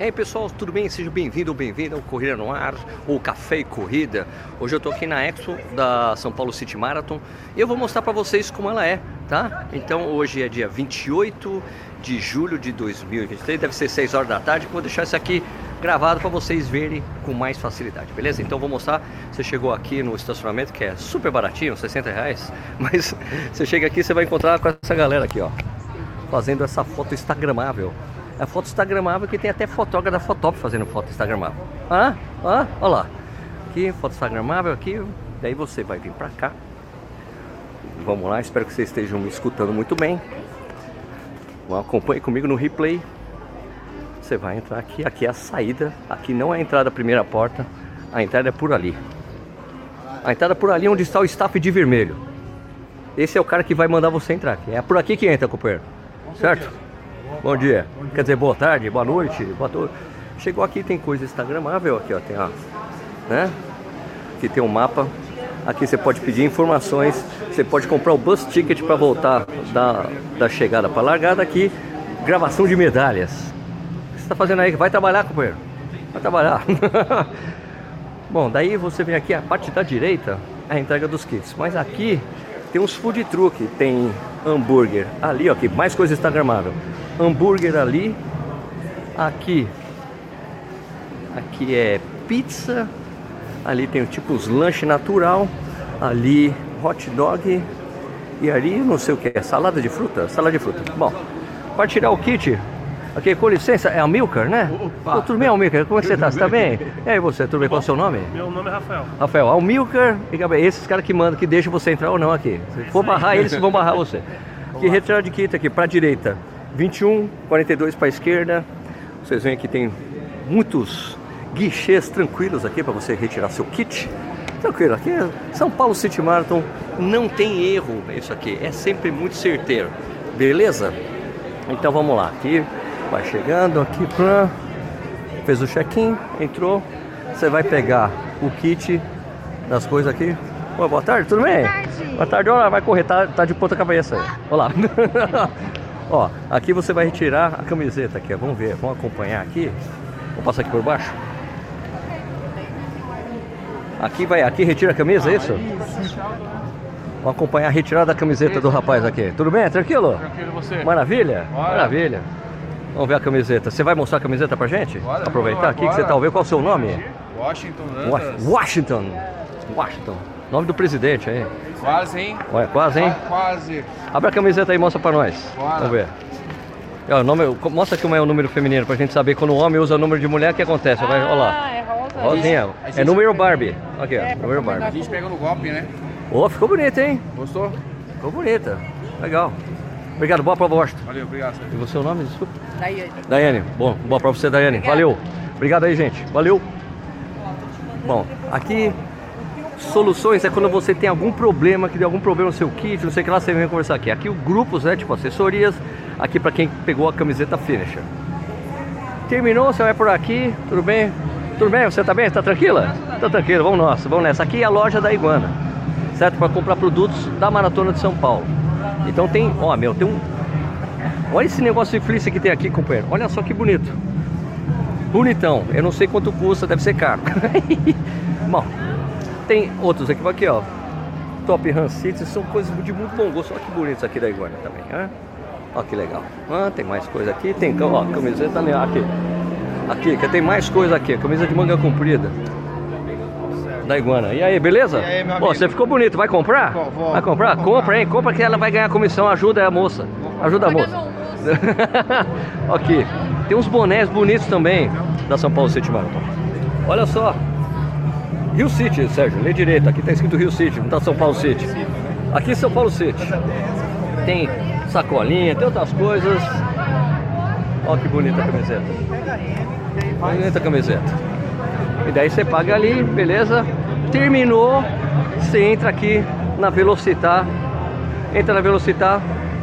E aí pessoal, tudo bem? Seja bem-vindo ou bem-vinda ao Corrida no Ar, ou Café e Corrida. Hoje eu estou aqui na Expo da São Paulo City Marathon e eu vou mostrar para vocês como ela é, tá? Então hoje é dia 28 de julho de 2023, deve ser 6 horas da tarde, vou deixar isso aqui gravado para vocês verem com mais facilidade, beleza? Então vou mostrar, você chegou aqui no estacionamento que é super baratinho, 60 reais, mas você chega aqui você vai encontrar com essa galera aqui, ó, fazendo essa foto instagramável. É foto instagramável que tem até fotógrafo da Fotop fazendo foto instagramável. Ah, ah, olha lá. Aqui, foto instagramável aqui. Daí você vai vir pra cá. Vamos lá, espero que vocês estejam me escutando muito bem. Acompanhe comigo no replay. Você vai entrar aqui, aqui é a saída. Aqui não é a entrada, a primeira porta. A entrada é por ali. A entrada é por ali onde está o staff de vermelho. Esse é o cara que vai mandar você entrar aqui. É por aqui que entra, companheiro. Certo? Bom dia. Quer dizer, boa tarde, boa noite, boa tarde. Chegou aqui, tem coisa instagramável aqui, ó. Tem, ó, né? Aqui tem um mapa. Aqui você pode pedir informações. Você pode comprar o bus ticket para voltar da, da chegada para a largada. Aqui, gravação de medalhas. O que você está fazendo aí? Vai trabalhar, companheiro? Vai trabalhar. Bom, daí você vem aqui, a parte da direita, a entrega dos kits. Mas aqui tem uns food truck, tem hambúrguer ali, ó, mais coisa instagramável hambúrguer ali. Aqui, aqui é pizza. Ali tem tipo os lanche natural. Ali hot dog. E ali não sei o que é, salada de fruta? Salada de fruta. Bom, para tirar o kit, Aqui, com licença, é a Milker, né? Opa. tudo bem, Almilcar? Como é que você tá? Você tá bem? E aí você, tudo bem? Qual é o seu nome? Meu nome é Rafael. Rafael, Almilcar e esses caras que mandam, que deixam você entrar ou não aqui. Se for barrar eles, vão barrar você. Aqui, retirada de kit aqui, pra direita. 21, 42 para a esquerda. Vocês veem que tem muitos guichês tranquilos aqui para você retirar seu kit. Tranquilo, aqui é São Paulo City Marathon, não tem erro isso aqui, é sempre muito certeiro, beleza? Então vamos lá, aqui vai chegando aqui pra... fez o check-in, entrou, você vai pegar o kit das coisas aqui. Oi, boa tarde, tudo bem? Boa tarde. Boa tarde, olha, vai correr, tá, tá de ponta cabeça aí. Olá. Ó, aqui você vai retirar a camiseta aqui, ó. vamos ver, vamos acompanhar aqui. Vou passar aqui por baixo. Aqui vai, aqui retira a camisa, é isso? Vamos acompanhar a retirada da camiseta do rapaz aqui. Tudo bem? Tranquilo? Tranquilo você. Maravilha? Maravilha. Vamos ver a camiseta. Você vai mostrar a camiseta pra gente? Bora, Aproveitar bora, aqui que você tá ouvindo. Qual é o seu nome? Washington Washington. Washington. Nome do presidente aí. Quase, hein? Ué, quase, hein? Quase. Abre a camiseta aí e mostra pra nós. Bora. Vamos ver. É, o nome, mostra como é o número feminino pra gente saber quando o homem usa o número de mulher, o que acontece? Vai, olha lá. Ah, é rosa. Rosinha. É número Barbie. Aqui, ó. É, número Barbie. A gente pega no golpe, né? Ô, oh, ficou bonita, hein? Gostou? Ficou bonita. Legal. Obrigado, boa prova, Washington. Valeu, obrigado. E você o nome, desculpa? Daiane. Daiane. Bom, boa pra você, Daiane. Obrigada. Valeu. Obrigado aí, gente. Valeu. Bom, aqui Soluções é quando você tem algum problema, que deu algum problema no seu kit, não sei o que lá, você vem conversar aqui. Aqui o grupos, né, tipo assessorias, aqui para quem pegou a camiseta finisher. Terminou, você vai por aqui, tudo bem? Tudo bem? Você tá bem? Tá tranquila? Tá tranquilo, vamos nós, vamos nessa. Aqui é a loja da Iguana, certo? Para comprar produtos da Maratona de São Paulo. Então tem, ó, meu, tem um... Olha esse negócio de fleece que tem aqui, companheiro. Olha só que bonito. Bonitão. Eu não sei quanto custa, deve ser caro. Bom, tem outros aqui, aqui ó. Top Han City, são coisas de muito bom gosto. Olha que bonito isso aqui da Iguana também, né? Olha que legal. Ah, tem mais coisa aqui. Tem, ó, camiseta aqui. Aqui, que tem mais coisa aqui. Camisa de manga comprida. Da Iguana. E aí, beleza? E aí, meu amigo? Pô, você ficou bonito. Vai comprar? Vou, vou, vai comprar? Compra, hein? Compra que ela vai ganhar comissão. Ajuda a moça. Ajuda a moça. aqui. Tem uns bonés bonitos também da São Paulo City Marathon. Olha só. Rio City, Sérgio, lê direito. Aqui tá escrito Rio City, não tá São Paulo City. Aqui é São Paulo City. Tem sacolinha, tem outras coisas. Olha que bonita a camiseta. Bonita a camiseta. E daí você paga ali, beleza? Terminou, você entra aqui na Velocitar. Entra na Velocitar.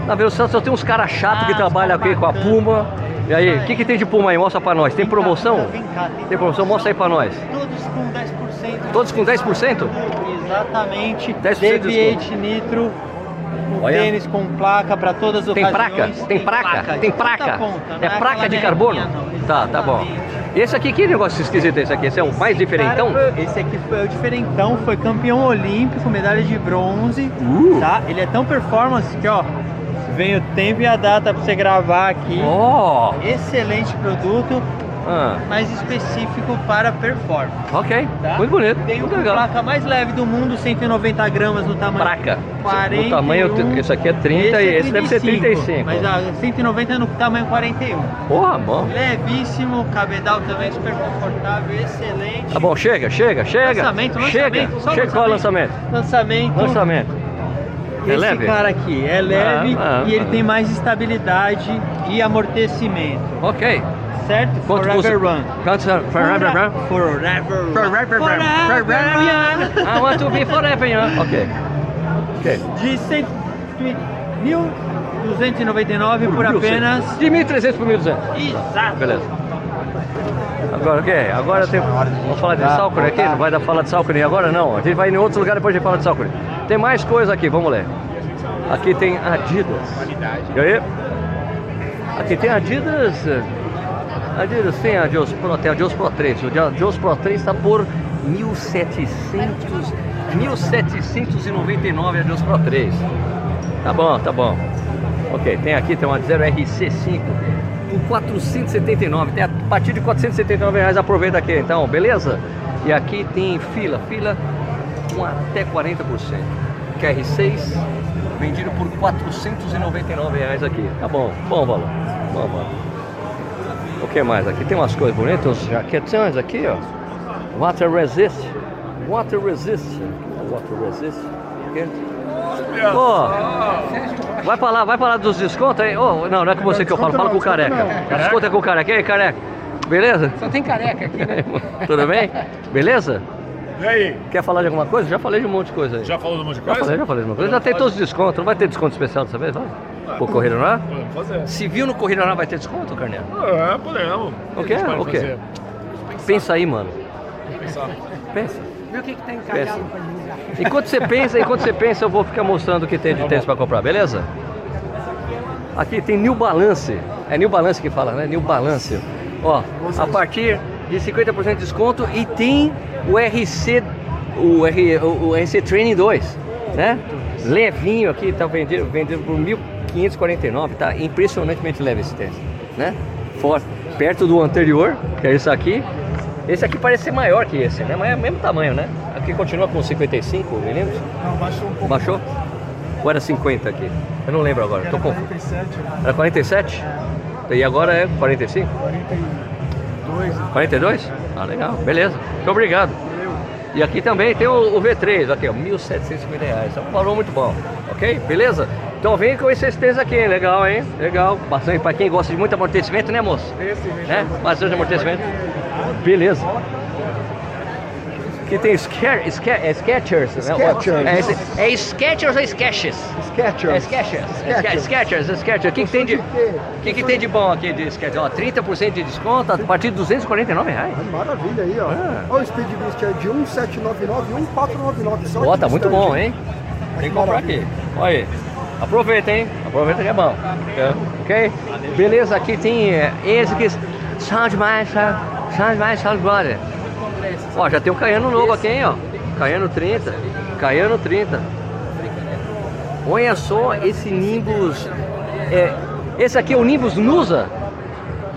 Na Velocitar só tem uns caras chatos que trabalham aqui com a Puma. E aí, o que, que tem de Puma aí? Mostra pra nós. Tem promoção? Tem promoção? Mostra aí pra nós. Todos com 10%. Todos com 10%? Exatamente. 10% de Deviate Nitro. Olha. Tênis com placa para todas as Tem ocasiões. placa? Tem placa? Tem placa? a ponta, não É aquela placa de carbono? não. Tá, tá bom. Esse aqui, que negócio esquisito é esse aqui? Esse é o mais diferentão? Cara, esse aqui foi o diferentão, foi campeão olímpico, medalha de bronze, Uh. tá? Ele é tão performance que, ó, vem o tempo e a data pra você gravar aqui. Oh! Excelente produto, Ah, mas específico para performance. ok. Tá? Muito bonito. Tem muito uma legal. placa mais leve do mundo, 190 gramas no tamanho. Placa. 41. O tamanho, esse aqui é 30 e é esse deve ser 35. Mas a 190 é no tamanho 41. Porra, bom. Levíssimo, cabedal também super confortável, excelente. Tá bom, chega, chega, chega. Lançamento, chega. lançamento, só chega, qual é o lançamento? Lançamento. Lançamento. É Esse leve? cara aqui é leve Ah, ah, e ele ah. tem mais estabilidade e amortecimento, Ok. certo? Quanto Forever custa? Run. Quanto custa? Forever Run? Forever Run. Forever Run. Forever Run. I want to be forever young. Ok. Ok. De 100 1.299 por apenas... De 1.300 por 1.200. Exato. Beleza. Agora o quê? Agora tem. Vamos falar de Salcone aqui? Não vai dar falar de Salcone agora? Não. A gente vai em outro lugar depois a gente fala de Salcone. Tem mais coisa aqui, vamos ler. Aqui tem Adidas. E aí? Aqui tem Adidas. eh, Adidas tem a Adios Pro, tem a Adios Pro 3. O Adios Pro 3 está por 1.700. 1.799 Adios Pro 3. Tá bom, tá bom. Ok, tem aqui, tem uma 0 RC5 por 479, tem a partir de 479 reais, aproveita aqui então, beleza? E aqui tem fila, fila com até 40%. QR6 vendido por 499 reais aqui. Tá bom, bom valor, bom valor. O que mais aqui? Tem umas coisas bonitas, uns jaquetões aqui, ó. Water resist, water resist, water resist. Aqui. Ó, vai falar, vai falar dos descontos aí? Ô, não, não é com você que eu falo, fala com o careca. Desconto é com o careca. E aí, careca? Beleza? Só tem careca aqui, né? Tudo bem? Beleza? E aí? Quer falar de alguma coisa? Já falei de um monte de coisa aí. Já falou de um monte de Já coisa? falei, já falei de uma coisa. Já tem todos os descontos. Não vai ter desconto especial dessa vez, vai? Por Corrida no Ar? Podemos fazer. Se viu no Corrida no Ar vai ter desconto, Carneiro? É, podemos. O pode O quê? fazer? Pensa aí, mano. Pensar. Pensa. Viu o que, que tem Pensa. encalhado pra divulgar? Enquanto você pensa, enquanto você pensa, eu vou ficar mostrando o que tem de tênis para comprar, beleza? Aqui tem New Balance. É New Balance que fala, né? New Balance. Ó, a partir de 50% de desconto e tem o RC o, R, o, o RC Training 2, né? Levinho aqui, tá vendido, vendido por 1.549, tá impressionantemente leve esse tênis, né? For, perto do anterior, que é esse aqui. Esse aqui parece ser maior que esse, né? Mas é o mesmo tamanho, né? Aqui continua com 55 milímetros. Não, baixou um pouco. Baixou? Ou era 50 aqui? Eu não lembro agora, tô confuso. 47, Era 47? E agora é 45? 42. 42? Ah, legal, beleza. Muito obrigado. E aqui também tem o, o V3, aqui ó, 1.750 reais. É um valor muito bom, ok? Beleza? Então vem com esses três aqui, legal, hein? Legal. Bastante para quem gosta de muito amortecimento, né, moço? Esse, Né? Bastante amortecimento. Beleza. Aqui tem é Skechers, né? Skechers. É, é Skechers ou Skechers? Skechers. É Skechers. Skechers, é Skechers. O que, que tem de, o que, que tem de bom aqui de Skechers? Ó, 30% de desconto a partir de 249 reais. Maravilha aí, ó. Ah. Olha o Speed Boost é de 1799 e 1499. Só Ó, tá muito bom, hein? Tem que comprar aqui. Olha aí. Aproveita, hein? Aproveita que é bom. É, Ok? Beleza, aqui tem é, esse que Sound mais, Sound mais, Sound Brother. Ó, já tem um Caiano novo aqui, hein, ó. Caiano 30. Caiano 30. Olha só esse Nimbus. É, esse aqui é o Nimbus Nusa.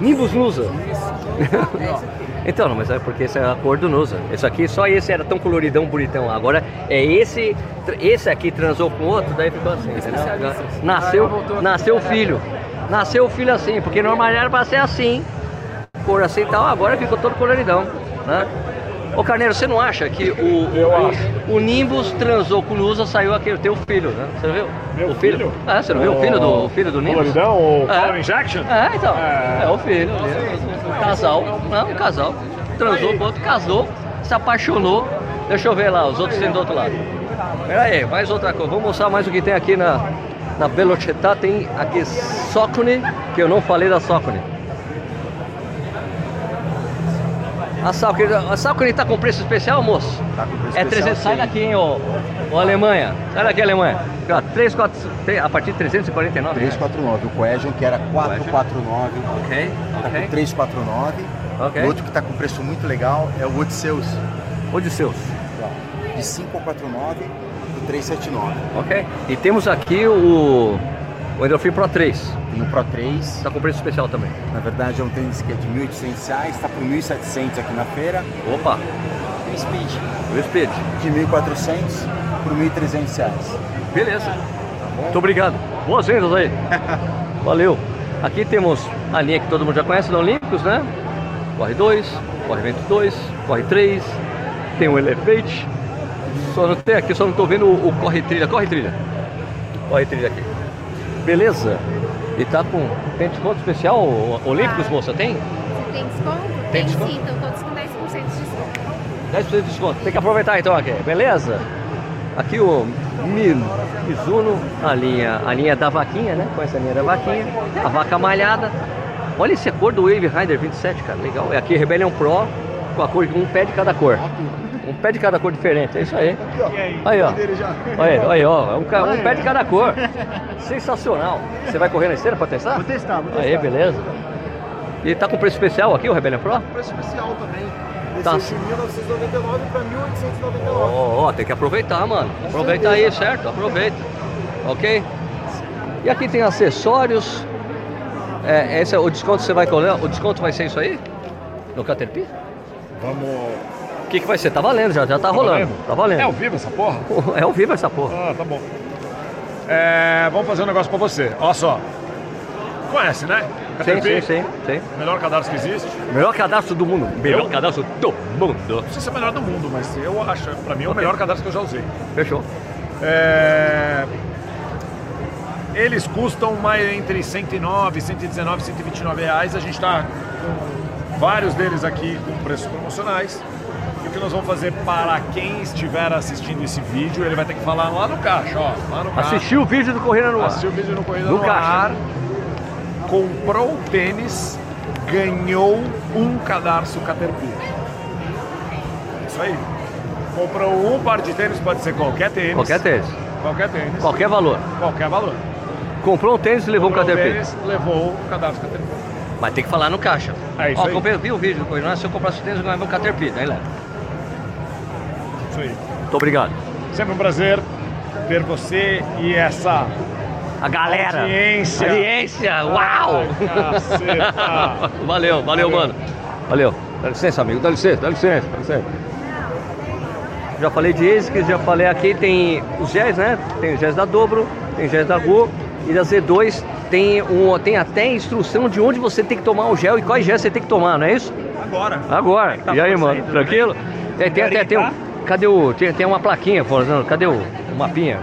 Nimbus Nusa. Então, não, mas é porque essa é a cor do Nusa. Esse aqui, só esse era tão coloridão, bonitão. Agora é esse, esse aqui transou com outro, daí ficou assim, entendeu? Nasceu, nasceu o filho. Nasceu o filho assim, porque normal era pra ser assim. Cor assim e tal, agora ficou todo coloridão, né? Ô Carneiro, você não acha que o, Eu o, acho. o Nimbus transou com o Nusa, saiu aqui o teu filho, né? Você não viu? Meu o filho? filho? Ah, você não viu o filho do, o filho do Nimbus? Coloridão, o É. Power Injection? É, então. É. É, o filho. Um casal. Não, um casal. Transou com outro, casou, se apaixonou. Deixa eu ver lá, os outros tem do outro lado. Pera aí, mais outra coisa. Vou mostrar mais o que tem aqui na, na Velocità. Tem aqui Socone, que eu não falei da Socone. A Salco, a ele tá com preço especial, moço? Tá com preço É especial, 300, sai sim. daqui, hein, ô, ô Alemanha. Sai daqui, Alemanha. Aqui, ó, 3, 4, a partir de 349 reais. 349. O Cohesion, que era 449, Ok, tá ok. com 349. Ok. O outro que tá com preço muito legal é o Odisseus. Odisseus. De 549 por 379. Ok. E temos aqui o, o Endorphin Pro 3. No Pro 3, Tá com preço especial também. na verdade é um tênis que é de 1.800 reais, tá por 1.700 aqui na feira. Opa, E o Speed, o Speed. de 1.400 por 1.300 reais. Beleza. Muito obrigado. Boas vendas aí. Valeu. Aqui temos a linha que todo mundo já conhece da Olímpicos, né? Corre 2, Corre Vento 2, Corre 3, tem o Elevate. Só não tem aqui, só não tô vendo o, o Corre Trilha. Corre Trilha. Corre Trilha aqui. Beleza. E tá com. Tem desconto especial, Olímpicos, moça? Tem? Tem desconto? Tem Tem, desconto? sim, estão todos com 10% de desconto. 10% de desconto. Tem que aproveitar então aqui, beleza? Aqui o Mi- Mizuno, a linha, a linha da vaquinha, né? Conhece a linha da vaquinha, a vaca malhada. Olha esse cor do Wave Rider 27, cara, legal. É aqui Rebellion Pro com a cor um pé de cada cor. Um pé de cada cor diferente, é isso aí. Aí, ó. Olha, aí, olha, ó, é um, ca- um pé de cada cor. Sensacional. Você vai correr na esteira pra testar? Vou testar, vou Aí, beleza. E tá com preço especial aqui o Rebellion Pro? Preço especial também. Tá. De 1999 para 1899. Ó, ó, tem que aproveitar, mano. Aproveita aí, certo? Aproveita. Ok? E aqui tem acessórios. É, esse é o desconto que você vai colher. O desconto vai ser isso aí? No Caterpillar? Vamos. O que, que vai ser? Tá valendo já, já tá rolando. valendo? Tá valendo. É ao vivo essa porra? É ao vivo essa porra. Ah, tá bom. É, vamos fazer um negócio pra você. Olha só. Conhece, né? Sim, sim, sim, sim. Melhor cadastro que existe. Melhor cadastro do mundo. Melhor Eu? cadastro do mundo. Não sei se é o melhor do mundo, mas eu acho, pra mim, é o melhor cadastro que eu já usei. Fechou. É, Eles custam mais entre 109, 119, 129 reais. A gente está com vários deles aqui com preços promocionais. O que nós vamos fazer para quem estiver assistindo esse vídeo, ele vai ter que falar lá no caixa, ó. Lá no caixa. Assistiu o vídeo do Corrida no Ar. Assistiu o vídeo no Corrida No no, caixa. Ar. Comprou o tênis, ganhou um cadarço Caterpillar. Isso aí. Comprou um par de tênis, pode ser qualquer tênis. Qualquer tênis. Qualquer tênis. Qualquer valor. Qualquer valor. Comprou um tênis e levou um Comprou Caterpillar. tênis, levou o cadarço Caterpillar. Mas tem que falar no caixa. É isso Ó, aí. comprei, vi o vídeo do Corrida no Ar. Se eu comprasse o tênis, eu ganhava um Caterpillar. Aí leva. Isso aí. Muito obrigado. Sempre um prazer ter você e essa A galera. Audiência. Audiência. Uau. Valeu, valeu, Valeu. mano. Valeu. Dá licença, amigo. Dá licença, dá licença, dá licença. Já falei de ASICS, já falei aqui, tem os géis, né? Tem os géis da Dobro, tem os géis da Go e da Z2 tem, um, tem até instrução de onde você tem que tomar o gel e quais géis você tem que tomar, não é isso? Agora. Agora. Tá e aí, mano? tudo tranquilo? Tem, tem até tem um. Cadê o. Tem, tem uma plaquinha falando. Cadê o, o mapinha?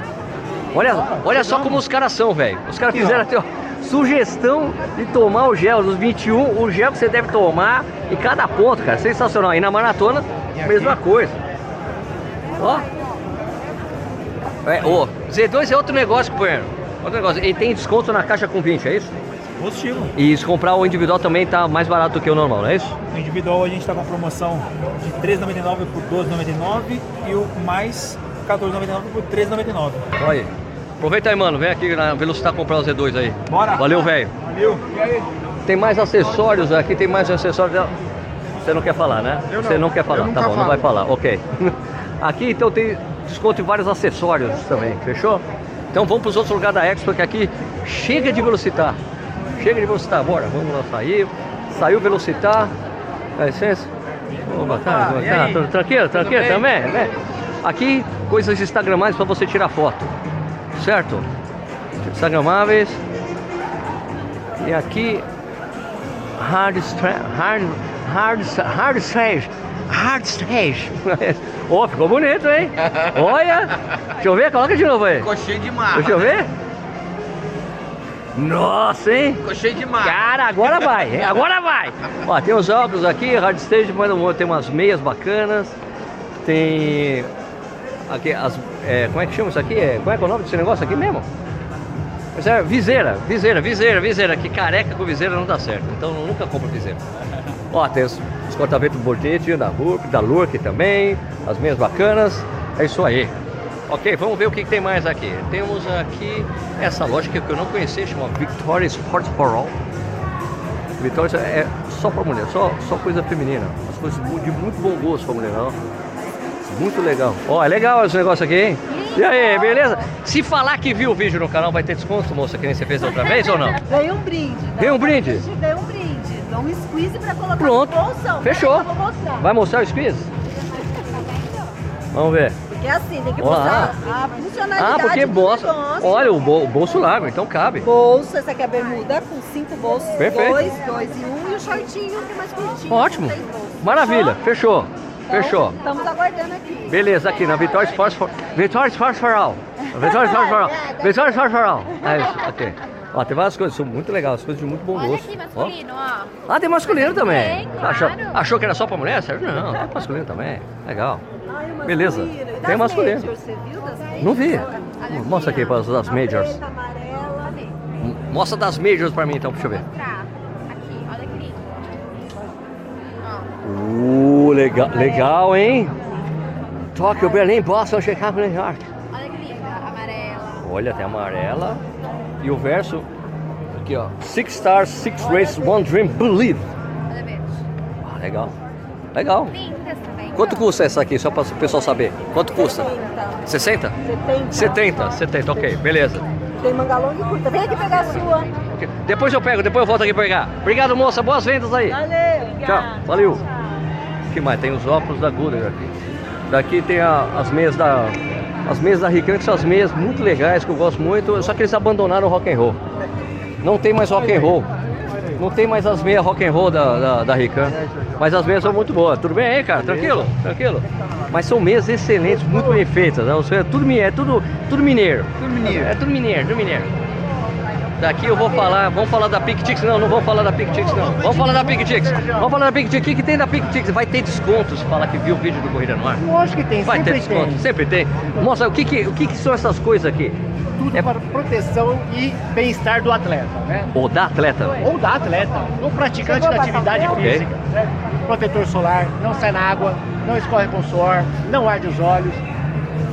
Olha, olha só como os caras são, velho. Os caras fizeram até ó, sugestão de tomar o gel dos 21, o gel que você deve tomar em cada ponto, cara. Sensacional. E na maratona, mesma coisa. Ó. É, ô, Z2 é outro negócio, companheiro. Outro negócio. Ele tem desconto na caixa com 20, é isso? Positivo. E se comprar o individual também tá mais barato do que o normal, não é isso? No individual a gente está com a promoção de R$ 3,99 por R$ 12,99 e o mais R$ 14,99 por R$ 13,99. Olha aí. Aproveita aí, mano. Vem aqui na Velocitar comprar o Z2 aí. Bora. Valeu, velho. Valeu. E aí? Tem mais acessórios aqui, tem mais acessórios. Você não quer falar, né? Eu não. Você não quer falar, tá bom, não falo. vai falar, ok. Aqui então tem desconto em vários acessórios também, fechou? Então vamos para os outros lugares da Expo, que aqui chega de Velocitar. Chega de Velocitar, bora, vamos lá sair. Saiu Velocitar. Dá licença. Opa, tá, e tá, aí? tudo tranquilo, tranquilo bem? também? né? Aqui, coisas instagramáveis para você tirar foto, certo? Instagramáveis. E aqui Hard hard hard hard. Hard stage. Ó, ficou bonito, hein? Olha! Deixa eu ver, coloca de novo aí. Ficou cheio de marra. Deixa eu ver. Nossa, hein? Ficou cheio de marra. Cara, agora vai, hein? agora vai. Ó, tem os óculos aqui, hard stage, mas não- tem umas meias bacanas. Tem aqui as é, como é que chama isso aqui? É, como é que é o nome desse negócio aqui mesmo? É viseira, viseira, viseira, viseira. Que careca com viseira não dá certo. Então nunca compro viseira. Ó, tem os, os corta-vento bonitinhos da Lurk, da Lurk também, as meias bacanas. É isso aí. Ok, vamos ver o que, que tem mais aqui. Temos aqui essa loja que eu não conhecia, chama Victoria Sports for All. Vitória é só pra mulher, só, só coisa feminina. As coisas de muito bom gosto pra mulher, ó. Muito legal. Ó, é legal esse negócio aqui, hein? E aí, beleza? Se falar que viu o vídeo no canal, vai ter desconto, moça, que nem você fez outra vez ou não? Ganhei um brinde. Ganhei um brinde? Ganhei um brinde. Dá um squeeze pra colocar Pronto. no bolsão. Fechou. Vai mostrar o squeeze? Vamos ver. Porque assim, tem que Vamos lá. mostrar a funcionalidade Ah, porque do bolsa. negócio. Olha, o, bol- o bolso largo, então cabe. Bolsa, essa aqui é a bermuda com cinco bolsos. Perfeito. Dois, dois e um. E o shortinho, que é mais curtinho. Ótimo. Maravilha, fechou. Então, Fechou. Estamos aguardando aqui. Beleza, aqui na Vitória Sports for... Vitória Sports for All. Vitória Sports for All. Vitória Sports for All. É isso, ok. Ó, tem várias coisas, são muito legais, as coisas de muito bom Olha gosto. aqui, Ó. masculino, ó. Ah, tem masculino também. Tem, claro. achou, achou que era só pra mulher? Sérgio? Não, tem masculino também. Legal. Beleza. Tem masculino. majors, Você viu das? Não vi. Mostra aqui para as majors. Mostra das majors pra mim então, deixa eu ver. Aqui, olha que lindo. Ó. Uh, legal, legal, hein? Tóquio, Berlim, Boston, Chicago, New York. Olha que linda. Amarela. Olha, tem amarela. E o verso, aqui ó. Six stars, six races, one dream, believe. Olha verde. Ah, legal. Legal. Também. Quanto custa essa aqui, só para o pessoal saber? Quanto custa? 60? 70. 70, 70, ok, beleza. Tem manga longa e curta. Vem aqui pegar a sua. Ok, Depois eu pego, depois eu volto aqui pegar. Obrigado, moça, boas vendas aí. Valeu. Tchau, valeu. O que mais? Tem os óculos da Goodyear aqui. Daqui tem a- as meias da. As meias da Rican, que são as meias muito legais, que eu gosto muito, só que eles abandonaram o rock and roll. Não tem mais rock and roll. Não tem mais as meias rock and roll da, da, da Rican. Mas as meias são muito boas. Tudo bem aí, cara? Tranquilo? Tranquilo? Mas são meias excelentes, muito bem feitas. Né? Seja, tudo, é tudo, tudo mineiro. Tudo mineiro. É tudo mineiro, tudo mineiro. Daqui eu vou falar, vamos falar da PicTix, não, não vamos falar da PicTix não. Vamos falar da PicTix. Vamos falar da PicTix. O que, que tem da PicTix? Vai ter descontos, fala que viu o vídeo do Corrida no Ar. Lógico que tem, Vai ter desconto, tem. sempre tem. Mostra o que, que, o que, que são essas coisas aqui. Tudo É- para proteção e bem-estar do atleta, né? Ou da atleta. Ou da atleta, do praticante da atividade física. né? Protetor solar, não sai na água, não escorre com suor, não arde os olhos.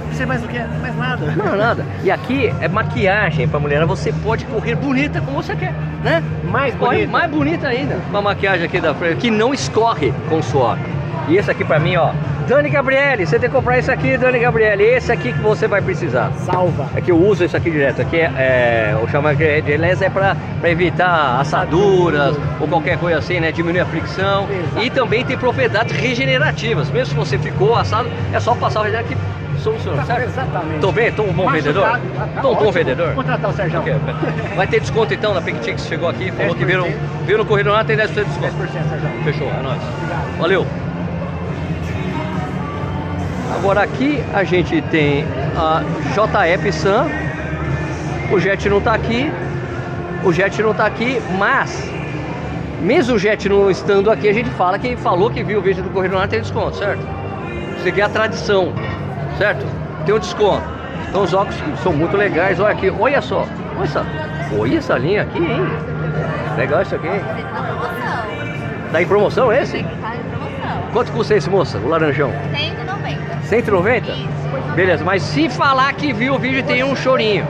Não sei mais o que, mais nada. Não, nada. E aqui é maquiagem pra mulher. Você pode correr bonita como você quer, né? Mais Corre bonito. mais bonita ainda. Uma maquiagem aqui da frente que não escorre com suor. E esse aqui pra mim, ó. Dani Gabriele, você tem que comprar esse aqui, Dani Gabriele. Esse aqui que você vai precisar. Salva. É que eu uso isso aqui direto. Aqui é, é o chamado de de les é para evitar assaduras ou qualquer coisa assim, né? Diminuir a fricção. E também tem propriedades regenerativas. Mesmo se você ficou assado, é só passar o regenerador que soluciona, certo? Exatamente. Tô bem? Tô um bom vendedor? Machucado, tá Tô um bom vendedor? Contratar o Sérgio. Ok. Vai ter desconto então na PicTix, chegou aqui, falou que viram, 10%. viram no Correio lá, tem 10% de 10%, desconto. Sérgio. Fechou, é nóis. Valeu. Agora aqui a gente tem a JF Sam. O Jet não tá aqui. O Jet não tá aqui, mas mesmo o Jet não estando aqui, a gente fala que falou que viu o vídeo do Correio lá tem desconto, certo? Isso aqui é a tradição, certo? Tem um desconto. Então os óculos são muito legais. Olha aqui, olha só. Olha essa, olha essa linha aqui, hein? Legal isso aqui, hein? Tá em promoção. Tá em promoção esse? Tá em promoção. Quanto custa esse, moça? O laranjão? 190. 190? Isso. Beleza, mas se falar que viu o vídeo tem um chorinho.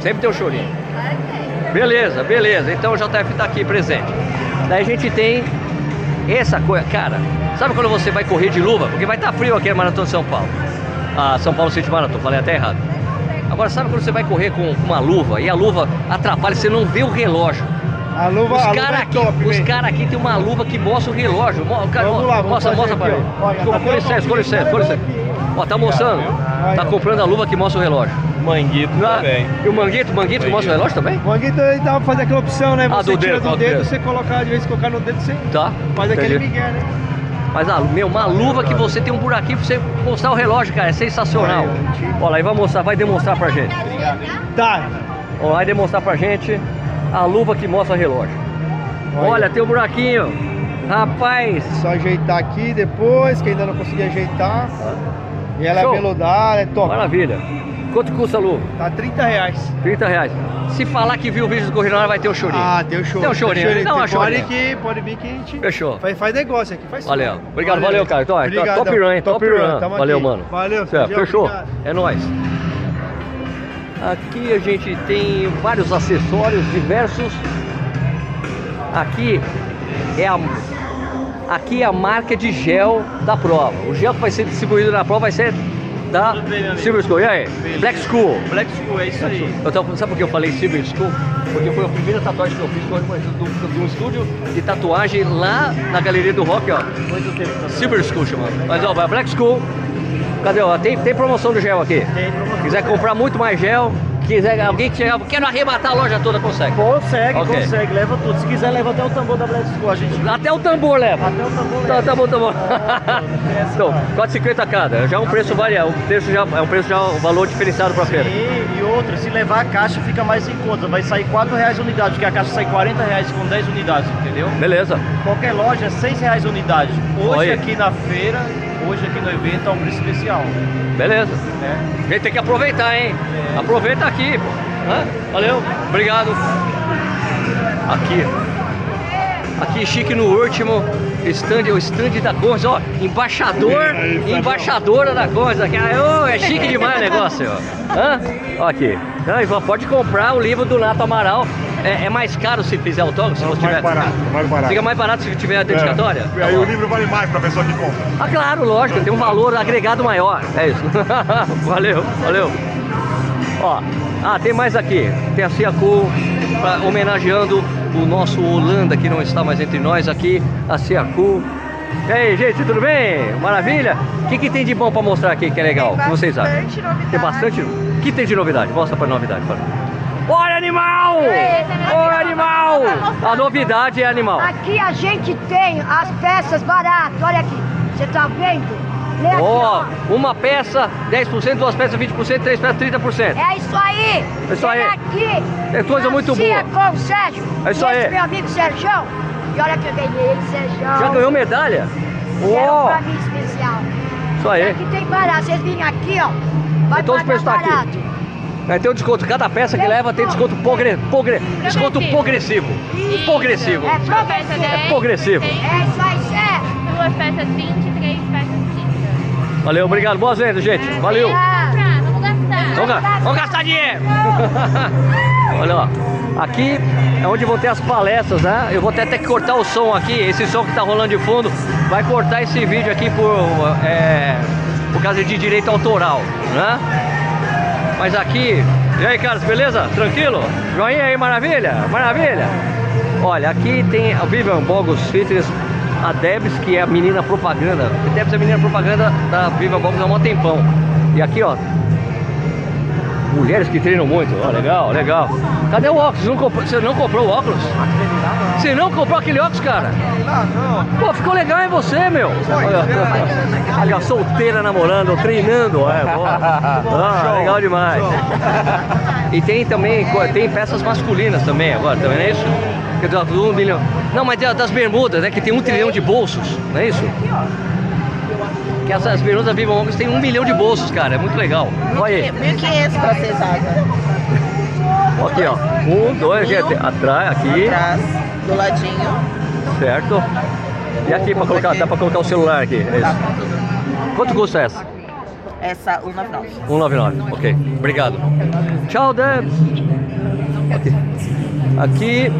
Sempre tem um chorinho. Beleza, beleza. Então o JF tá aqui presente. Daí a gente tem essa coisa. Cara, sabe quando você vai correr de luva? Porque vai estar frio aqui na Maratona de São Paulo. A São Paulo City Marathon, falei até errado. Agora, sabe quando você vai correr com uma luva e a luva atrapalha, você não vê o relógio? A luva, Os luva caras é aqui, top, os cara aqui tem uma luva que mostra o relógio. Mo- cara, Vamos lá, vamos mostra, fazer mostra pra aqui, mim. ó. Olha, Com, tá com licença, com licença, com licença. Ó, tá mostrando. Tá comprando a luva que mostra o relógio. Manguito Ah, também. E o manguito, manguito que mostra o relógio também? O Manguito ele tava fazendo aquela opção, né? Ah, Você do tira dedo, do do dedo, dedo. você colocar, de vez em colocar no dedo, você Tá. faz aquele migué, né? Mas, ah, meu, uma luva que você tem um buraquinho pra você mostrar o relógio, cara. É sensacional. Olha lá, e vai mostrar, vai demonstrar pra gente. Tá. Ó, vai demonstrar pra gente a luva que mostra o relógio. Olha, tem um buraquinho. Rapaz, Só ajeitar aqui depois, que ainda não consegui ajeitar. E ela Show. é veludada, é top. maravilha. Quanto custa a luva? Tá 30 reais. 30 reais. Se falar que viu o vídeo do Corrida vai ter um chorinho. Ah, deu show. Deu um chorinho. Dá uma pode, chorinha. que, pode vir que a gente Fechou. faz, faz negócio aqui. Faz Valeu. tudo. Obrigado, valeu, cara. Então, top run, hein? Top, run. tamo Valeu, aqui. mano. Valeu, fechou. obrigado. É nóis. Aqui a gente tem vários acessórios diversos. Aqui é a aqui é a marca de gel da prova. O gel que vai ser distribuído na prova vai ser da Silver School. E aí? Black School. Black School, é isso aí. Eu tava, sabe por que eu falei Silver School? Porque foi a primeira tatuagem que eu fiz foi de um estúdio de tatuagem lá na Galeria do Rock, ó. Silver School chamando. Mas ó, vai Black School. Cadê? Ó, tem, tem promoção do gel aqui. Tem promoção. Quiser comprar muito mais gel, quiser alguém que chegar, quero arrematar a loja toda, consegue. Consegue, Ok. consegue, leva tudo. Se quiser, leva até o tambor da Black School. A gente Até o tambor leva. até o tambor Tá, leva. tá bom, tá bom. essa então, não. 4,50 cada. Já é um preço variado. Um preço já, é um preço já um valor diferenciado pra feira. E, e outra, se levar a caixa fica mais em conta. Vai sair 4 reais a unidade, porque a caixa sai 40 reais com 10 unidades, entendeu? Beleza. Qualquer loja é 6 reais a unidade. Hoje Olha. aqui na feira, hoje aqui no evento é um preço especial. Beleza. Né? A gente tem que aproveitar, hein? Aproveita aqui, pô. Hã? Valeu, obrigado. Aqui. Aqui, chique no último. Stand, é o stand da Conza, ó. Embaixador, embaixadora da Conza. aqui. Ah, ô, é chique demais o negócio, ó. Hã? Ó aqui. Ivan, pode comprar o livro do Nato Amaral. É, é mais caro se fizer autógrafo? Se você tiver... mais barato. Fica mais barato se tiver a dedicatória? É, Tá aí bom. o livro vale mais pra pessoa que compra. Ah, claro, lógico, tem um valor agregado maior. É isso. valeu, valeu. Ó, ah, tem mais aqui. Tem a Ciacu pra- homenageando o nosso Holanda que não está mais entre nós aqui, a Ciacu. E aí, gente, tudo bem? Maravilha? O que, que tem de bom pra mostrar aqui que é legal? O que vocês acham? novidade. Tem bastante? O que tem de novidade? Mostra pra novidade. Para. Olha, animal! Olha, animal! A novidade é animal. Aqui a gente tem as peças baratas, olha aqui. Você tá vendo? Ó, ó. uma peça, 10%, duas peças, 20%, três peças, 30%. É isso aí! É isso aí. Aqui! É coisa muito boa. com o Sérgio. É isso aí. Meu amigo Sérgio. E olha que eu ganhei, Sérgio. Já ganhou medalha? Ó, pra mim especial. isso aí. aqui tem barato. Vocês virem aqui, ó. Vai É todos os pagar preços tá aqui. Vai ter um desconto. Cada peça que leva tem desconto progre, progre, desconto progressivo. Progressivo. É Uma peça progressivo. 10, progressivo. É Sérgio. duas peças 20, três peças 30. Valeu, obrigado. Boas vendas, gente. Valeu. Vamos gastar. Vamos, ga- vamos gastar dinheiro. Olha ó. Aqui é onde vão ter as palestras, né? Eu vou até ter que cortar o som aqui. Esse som que tá rolando de fundo vai cortar esse vídeo aqui por, é, por causa de direito autoral, né? Mas aqui. E aí, Carlos, beleza? Tranquilo? Joinha aí, maravilha? Maravilha? Olha, aqui tem a Vivian Bogos Fitness, a Debs, que é a menina propaganda. Debs é a menina propaganda da Vivian Bogos há um tempão. E aqui, ó, mulheres que treinam muito. Ó, legal, legal. Cadê o óculos? Não comprou- você não comprou o óculos? Você não comprou aquele óculos, cara? Pô, ficou legal em você, meu. Olha, olha, solteira namorando, treinando. É. Ah, legal demais. E tem também, tem peças masculinas também agora, também não é isso? Que dá um milhão. Não, mas das bermudas, né? Que tem um trilhão de bolsos, não é isso? Que essas bermudas Viva Longos tem um milhão de bolsos, cara. É muito legal. Olha aí. 1.500 pra. Ó, Aqui, ó. Um, dois, gente. Atrás, aqui. Atrás, do ladinho. Certo. E aqui pra colocar, dá pra colocar o celular aqui. É isso. Quanto custa essa? Essa, 199. 199. Ok. Obrigado. Tchau, Debs. Aqui. Aqui.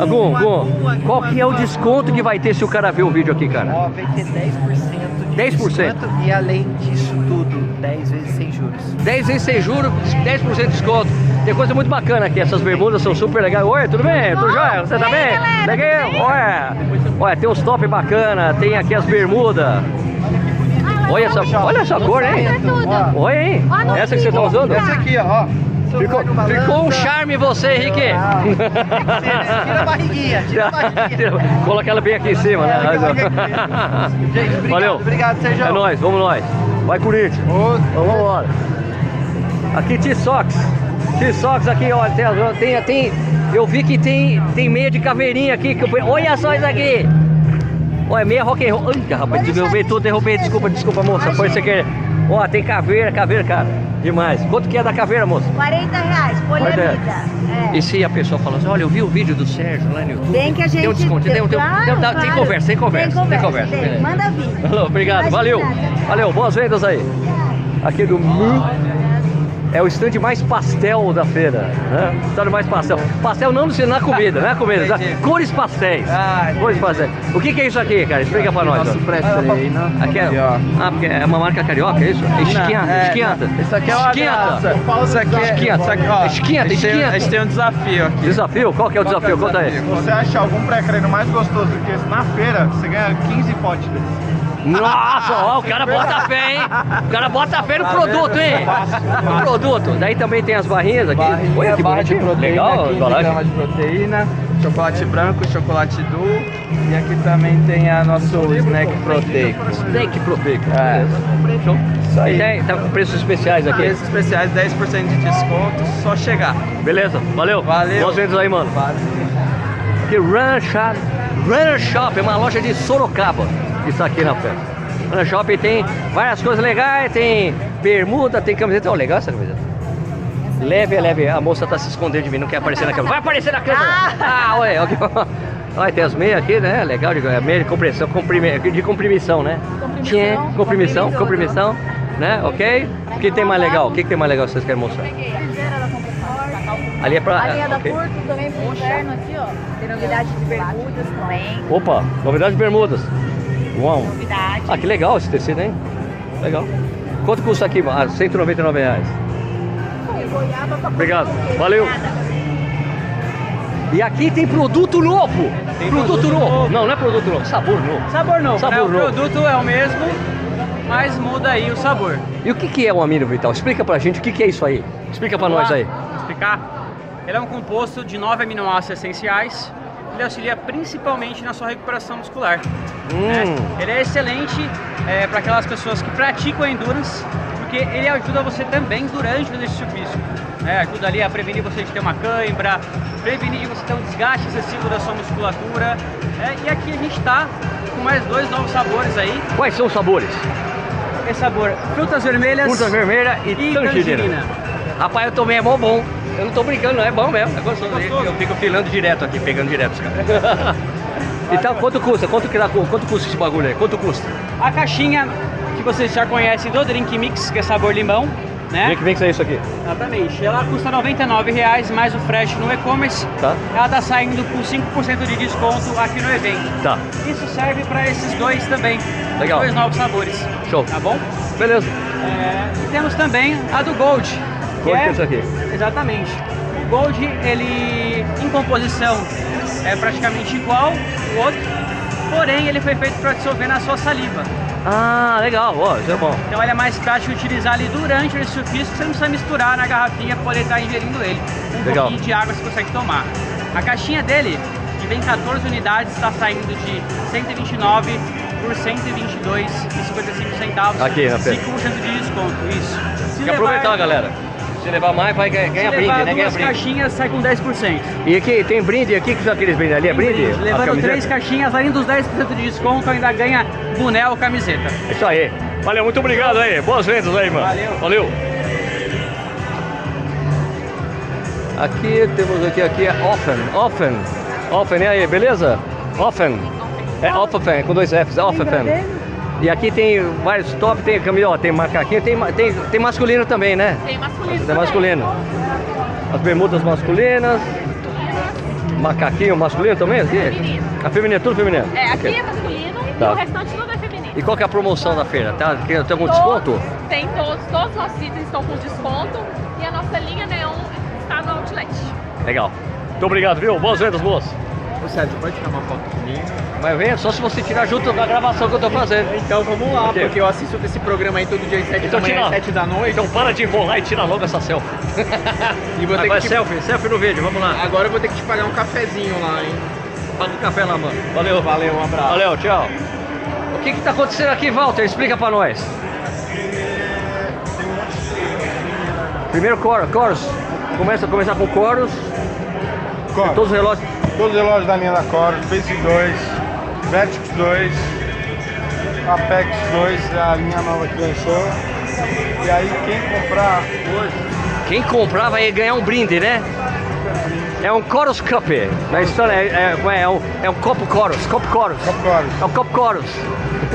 Ah, Gum, Gum, qual que é o desconto que vai ter se o cara ver o vídeo aqui, cara? Ó, vai ter 10% de 10%? desconto e além disso tudo, 10 vezes sem juros. 10 vezes sem juros, 10% de desconto. Tem coisa muito bacana aqui, essas bermudas são super legais. Oi, tudo bem? Tudo jóia? Você tá bem? Legal? Olha, olha, tem uns top bacana, tem aqui as bermudas. Olha essa, olha essa cor, hein? Olha, hein? Essa que você tá usando? Essa aqui, ó. Ficou, ficou um charme você, Henrique. Tira a barriguinha, tira a barriguinha. Coloca ela bem aqui em cima, né? Gente, obrigado, Valeu. obrigado, Sérgio. É nóis, vamos nós. Vai, Corinthians. Vamos embora. Aqui, T-Sox. T-Sox aqui, olha, tem, tem, eu vi que tem, tem meia de caveirinha aqui. Que eu, olha só isso aqui. Olha, meia rock and roll. Ai, rapaz, derrubei tudo, derrubei. Desculpa, desculpa, moça. Foi sem querer. Ó, tem caveira, caveira, cara. Demais. Quanto que é da caveira, moça? 40 reais, reais. poliamida. É. E se a pessoa fala assim, olha, eu vi o vídeo do Sérgio lá no YouTube. Tem que a gente... Tem um desconto, tem, tem, Claro, tem, um- tem claro. conversa, tem conversa. Tem conversa, conversa. tem. beleza. Manda vir. Falou, Obrigado, valeu. Valeu, boas vendas aí. Aqui do. É o stand mais pastel da feira, né? Stand mais pastel. Pastel não na comida, não é comida, tá? cores pastéis. cores pastéis. O que, que é isso aqui, cara? Explica pra nós. Nosso ó. pré-treino. Aqui é, Aqui, ó. ah, porque é uma marca carioca, é isso? É esquenta, É, esquenta. Isso aqui é uma graça. Isso aqui é... Esquenta, isso aqui, ó, esquenta, a gente tem- esquenta. A gente tem um desafio aqui. Desafio? Qual que é o desafio? Conta aí. Você acha algum pré-treino mais gostoso do que esse na feira, você ganha 15 potes desse. Nossa, ó, o cara bota fé, hein? O cara bota fé no produto, hein? No produto. Daí também tem as barrinhas aqui. Barrinha, Olha que barra de proteína, Legal, 15 embalagem. gramas de proteína, chocolate branco, chocolate du e aqui também tem a nosso snack proteico. Steak proteico. É. Isso aí. Tem, tá com preços especiais aqui. Preços especiais 10% de desconto, só chegar. Beleza, valeu. Valeu. Boas vendas aí, mano. Run Shop. Runner Shop é uma loja de Sorocaba. Isso aqui na festa. Runner Shop tem várias coisas legais, tem bermuda, tem camiseta. Ó, legal essa camiseta. Leve, é leve. A moça tá se escondendo de mim, não quer aparecer na câmera. Vai aparecer na câmera! Ah, ué, ok. Olha, tem as meias aqui, né? Legal, de, é meia de compressão, comprimi, de comprimição, né? Tinha, comprimição, comprimição, né? Ok? O que tem mais legal? O que, tem mais legal que vocês querem mostrar? Ali é pra. A linha da ok. curto também pro inverno aqui, ó. Tem novidade de bermudas também. Opa, novidade de bermudas. Uau. Novidade. Ah, que legal esse tecido, hein? Legal. Quanto custa aqui? Ah, 199 reais. Obrigado. Valeu. E aqui tem produto novo. produto, novo. Não, não é produto novo, sabor novo. Sabor novo, Sabor né? O novo. produto é o mesmo, mas muda aí o sabor. E o que, que é o amino vital? Explica pra gente o que, que é isso aí. Explica pra nós aí. Vou explicar? Ele é um composto de nove aminoácidos essenciais. Ele auxilia principalmente na sua recuperação muscular. né? Hum. Ele é excelente para aquelas pessoas que praticam endurance, porque ele ajuda você também durante o exercício físico. né? Ajuda ali a prevenir você de ter uma cãibra, prevenir de você ter um desgaste excessivo da sua musculatura. né? E aqui a gente está com mais dois novos sabores aí. Quais são os sabores? Esse sabor, frutas vermelhas Fruta vermelha e, e tangerina. tangerina. Rapaz, eu tomei, é bom bom. Eu não tô brincando, não, é bom mesmo. É gostoso. Gostoso. Eu fico filando direto aqui, pegando direto os caras. então, quanto custa? Quanto, que dá, quanto custa esse bagulho aí? Quanto custa? A caixinha que vocês já conhecem do Drink Mix, que é sabor limão, né? Vem que é isso aqui. Exatamente. Ela custa R$ 99,00 mais o frete no e-commerce. Tá. Ela tá saindo com 5% de desconto aqui no evento. Tá. Isso serve para esses dois também. Legal. Dois novos sabores. Show. Tá bom? Beleza. É, e temos também a do Gold. Gold é isso aqui? Exatamente. O Gold, ele em composição é praticamente igual o outro, porém ele foi feito para dissolver na sua saliva. Ah, legal. Ó, isso é bom. Então ele é mais prático utilizar ali durante o físico, você não precisa misturar na garrafinha para poder estar ingerindo ele. Um Legal. pouquinho de água você consegue tomar. A caixinha dele, que vem 14 unidades, está saindo de 129 por 122,55 centavos. Aqui na 5% feira. de desconto, isso. Se que aproveitar, galera. Se levar mais, vai ganhar, ganha brinde, né? Ganha brinde. caixinhas, sai com 10%. E aqui tem brinde aqui, que são aqueles brindes ali? É brinde? A Levando três caixinhas, além dos 10% de desconto, ainda ganha boné ou camiseta. É isso aí. Valeu, muito obrigado aí. Boas vendas aí, mano. Valeu. Valeu. Aqui temos aqui, aqui é Offen, Offen, Offen, e aí, beleza? Offen, é Offen, com dois Fs, Offen. E aqui tem vários top, tem camisa, ó, tem macaquinho, tem, tem, tem masculino também, né? Tem masculino Tem também. masculino. As bermudas masculinas, macaquinho masculino também aqui? Feminino. A feminina, tudo feminino? É, aqui Ok. é masculino Tá. e o restante tudo é feminino. E qual que é a promoção da feira? Tá? Tem algum Todos- desconto? Tem todos, todos os nossos itens estão com desconto e a nossa linha Neon está no outlet. Legal. Muito obrigado, viu? Boas vendas, moço. Ô Sérgio, pode tirar uma foto comigo? Mas venha só se você tirar junto com a gravação que eu tô fazendo. Então vamos lá, porque eu assisto desse programa aí todo dia às 7 Então da manhã, tira. às 7 da noite. Então para de enrolar e tira logo essa selfie. E vou ter Vai, que te- selfie, selfie no vídeo, vamos lá. Agora eu vou ter que te pagar um cafezinho lá, hein? Paga o café lá, mano. Valeu. Valeu, um abraço. Valeu, tchau. O que que tá acontecendo aqui, Walter? Explica pra nós. Primeiro coro, Chorus. Começa a começar com Chorus. Cor, Todos os relógios. Todos os relógios da linha da Cor, Basic 2, Vertix 2, Apex 2, é a linha nova que lançou. E aí quem comprar hoje, Quem comprar vai ganhar um brinde, né? É um Chorus Cup. Na história é, é, é um, é um copo Chorus. Copo Chorus. É um copo Chorus.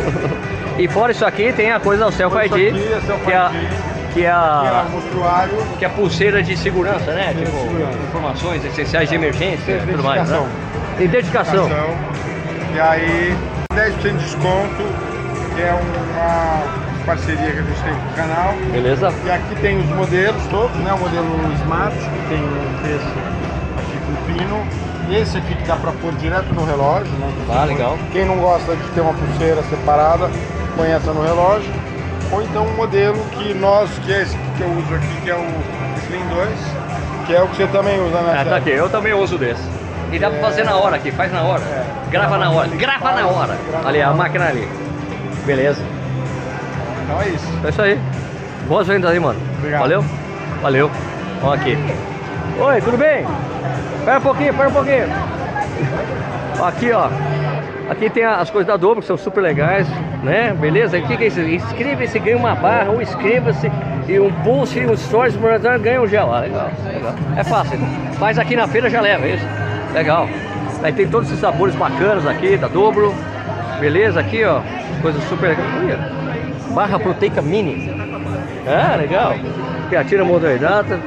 e fora isso aqui tem a coisa do Self ID, aqui é Self que é a, ID, que é a, que é mostruário. que é a pulseira de segurança, né? Tipo, segurança. informações essenciais de emergência e tudo mais, né? Identificação. E aí, 10% de desconto, que é uma parceria que a gente tem com o canal. Beleza? E aqui tem os modelos todos, né? O modelo Smart, que tem um preço aqui com pino. Esse aqui que dá pra pôr direto no relógio, né? Ah, legal. Quem não gosta de ter uma pulseira separada, põe essa no relógio. Ou então um modelo que nós, que é esse que eu uso aqui, que é o Slim 2, que é o que você também usa, né? Ah, tá aqui, eu também uso desse. E dá pra fazer na hora aqui, faz na hora. Grava na hora, grava na hora. Ali, a máquina ali. Beleza. Então é isso. É isso aí. Boas vendas aí, mano. Obrigado. Valeu? Valeu. Vamos aqui. Oi, tudo bem? Espera um pouquinho, espera um pouquinho. Aqui, ó. Aqui tem as coisas da Dobro, que são super legais, né? Beleza? O que, que é isso? Inscreva-se, ganha uma barra, ou inscreva-se e um post e um stories, ganha um gel. Ah, legal, legal. É fácil. Faz aqui na feira já leva, é isso? Legal. Aí tem todos esses sabores bacanas aqui da Dobro. Beleza? Aqui, ó. Coisa super legal. Barra proteica mini. Ah, legal. Creatina monohidrata.